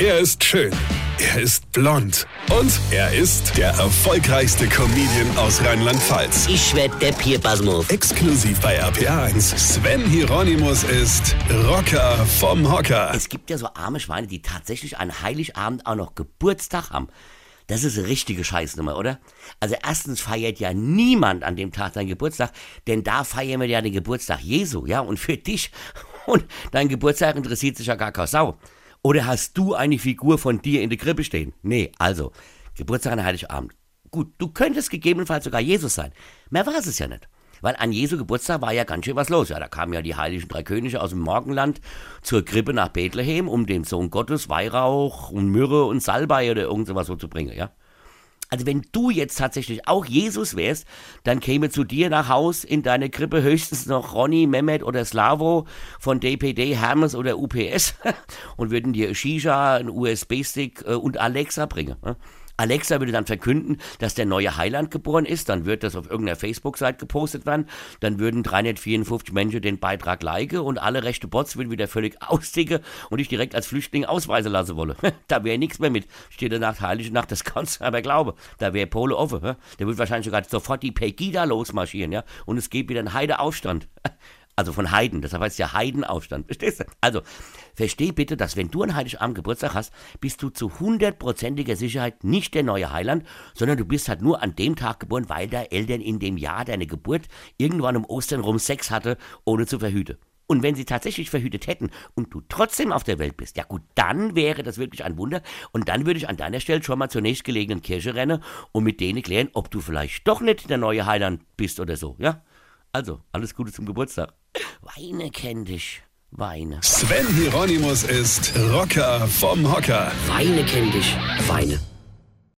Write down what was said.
Er ist schön. Er ist blond. Und er ist der erfolgreichste Comedian aus Rheinland-Pfalz. Ich werd der Pierpasmus. Exklusiv bei RPA1. Sven Hieronymus ist Rocker vom Hocker. Es gibt ja so arme Schweine, die tatsächlich an Heiligabend auch noch Geburtstag haben. Das ist eine richtige Scheißnummer, oder? Also erstens feiert ja niemand an dem Tag seinen Geburtstag, denn da feiern wir ja den Geburtstag Jesu, ja? Und für dich und dein Geburtstag interessiert sich ja gar keine Sau. Oder hast du eine Figur von dir in der Krippe stehen? Nee, also, Geburtstag an Heiligabend. Gut, du könntest gegebenenfalls sogar Jesus sein. Mehr war es ja nicht. Weil an Jesu Geburtstag war ja ganz schön was los. Ja, da kamen ja die heiligen drei Könige aus dem Morgenland zur Krippe nach Bethlehem, um dem Sohn Gottes Weihrauch und Myrrhe und Salbei oder irgend sowas so zu bringen, ja. Also wenn du jetzt tatsächlich auch Jesus wärst, dann käme zu dir nach Haus in deine Krippe höchstens noch Ronny, Mehmet oder Slavo von DPD, Hermes oder UPS und würden dir Shisha, einen USB-Stick äh, und Alexa bringen. Alexa würde dann verkünden, dass der neue Heiland geboren ist, dann wird das auf irgendeiner Facebook-Seite gepostet werden, dann würden 354 Menschen den Beitrag liken und alle rechte Bots würden wieder völlig austicken und ich direkt als Flüchtling ausweisen lassen wolle. da wäre nichts mehr mit. Steht Nacht, Heilige Nacht, das kannst du aber glauben. Da wäre Pole offen. Der wird wahrscheinlich sogar sofort die Pegida losmarschieren, ja, und es gibt wieder einen Heideaufstand. Also von Heiden, deshalb heißt es ja Heidenaufstand. Verstehst du? Also, versteh bitte, dass wenn du an Heiligabend Geburtstag hast, bist du zu hundertprozentiger Sicherheit nicht der neue Heiland, sondern du bist halt nur an dem Tag geboren, weil deine Eltern in dem Jahr deine Geburt irgendwann um Ostern rum Sex hatte, ohne zu verhüten. Und wenn sie tatsächlich verhütet hätten und du trotzdem auf der Welt bist, ja gut, dann wäre das wirklich ein Wunder. Und dann würde ich an deiner Stelle schon mal zur nächstgelegenen Kirche rennen und mit denen klären, ob du vielleicht doch nicht der neue Heiland bist oder so, ja? Also, alles Gute zum Geburtstag. Weine kenn dich. Weine. Sven Hieronymus ist Rocker vom Hocker. Weine kenn dich. Weine.